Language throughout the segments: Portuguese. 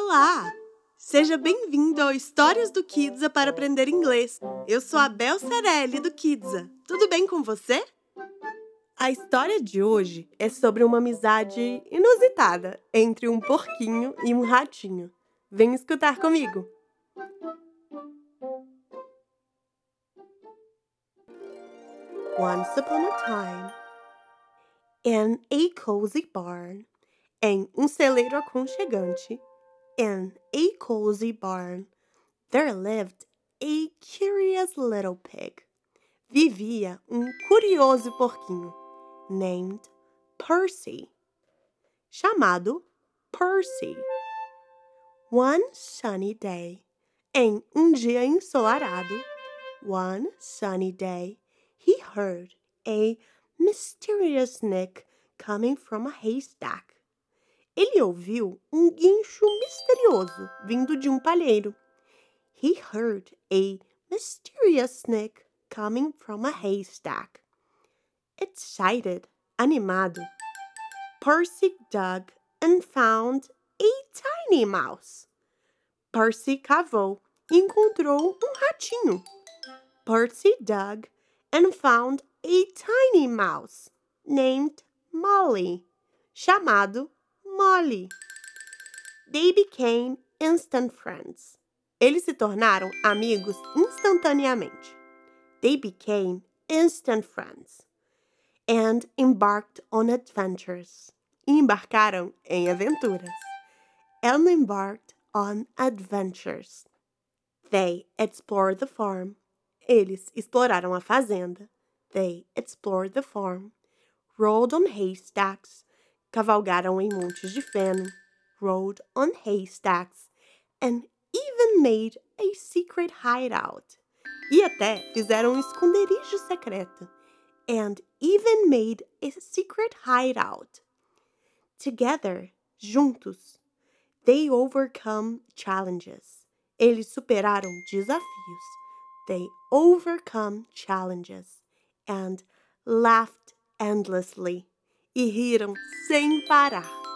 Olá! Seja bem-vindo ao Histórias do Kidsa para aprender inglês. Eu sou a Bel Cerelli do Kidsa. Tudo bem com você? A história de hoje é sobre uma amizade inusitada entre um porquinho e um ratinho. Vem escutar comigo. Once upon a time, in a cozy barn, em um celeiro aconchegante, in a cozy barn, there lived a curious little pig. Vivia um curioso porquinho named Percy, chamado Percy. One sunny day, em um dia ensolarado, one sunny day, he heard a mysterious nick coming from a haystack. Ele ouviu um guincho misterioso vindo de um palheiro. He heard a mysterious nick coming from a haystack. Excited, animado, Percy dug and found a tiny mouse. Percy cavou e encontrou um ratinho. Percy dug and found a tiny mouse named Molly, chamado Molly. They became instant friends. Eles se tornaram amigos instantaneamente. They became instant friends and embarked on adventures. E embarcaram em aventuras. And embarked on adventures. They explored the farm. Eles exploraram a fazenda. They explored the farm. Rode on haystacks cavalgaram em montes de feno, rode on haystacks, and even made a secret hideout. E até fizeram um esconderijo secreto. And even made a secret hideout. Together, juntos, they overcome challenges. Eles superaram desafios. They overcome challenges and laughed endlessly e riram sem parar,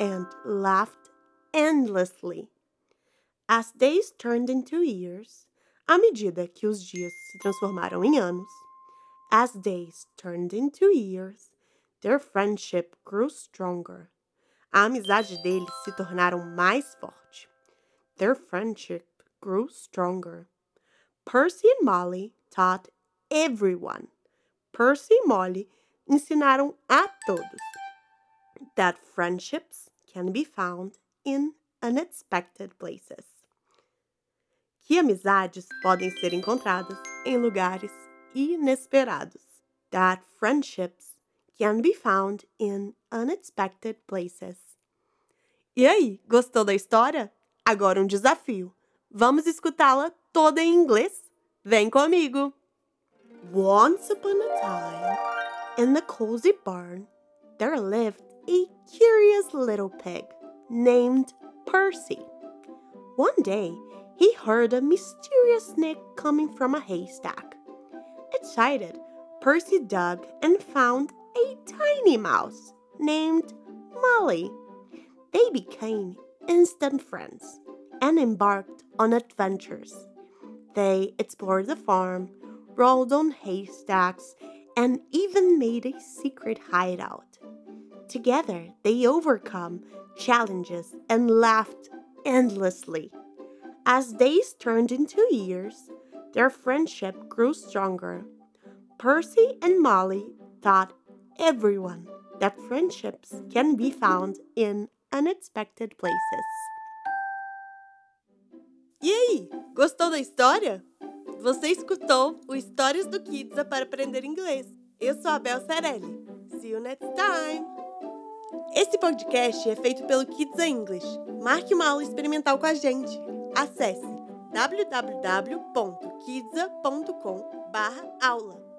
and laughed endlessly. As days turned into years, à medida que os dias se transformaram em anos, as days turned into years, their friendship grew stronger. A amizade deles se tornaram mais forte. Their friendship grew stronger. Percy and Molly taught everyone. Percy e Molly ensinaram a todos that friendships can be found in unexpected places. Que amizades podem ser encontradas em lugares inesperados. That friendships can be found in unexpected places. E aí, gostou da história? Agora um desafio. Vamos escutá-la toda em inglês? Vem comigo! Once upon a time, In the cozy barn, there lived a curious little pig named Percy. One day, he heard a mysterious nick coming from a haystack. Excited, Percy dug and found a tiny mouse named Molly. They became instant friends and embarked on adventures. They explored the farm, rolled on haystacks, and even made a secret hideout. Together, they overcome challenges and laughed endlessly. As days turned into years, their friendship grew stronger. Percy and Molly taught everyone that friendships can be found in unexpected places. E aí, gostou da história? Você escutou o Histórias do Kidsa para aprender inglês. Eu sou a Bel Cerelli. See you next time! Esse podcast é feito pelo Kids English. Marque uma aula experimental com a gente. Acesse www.kidsa.com/aula.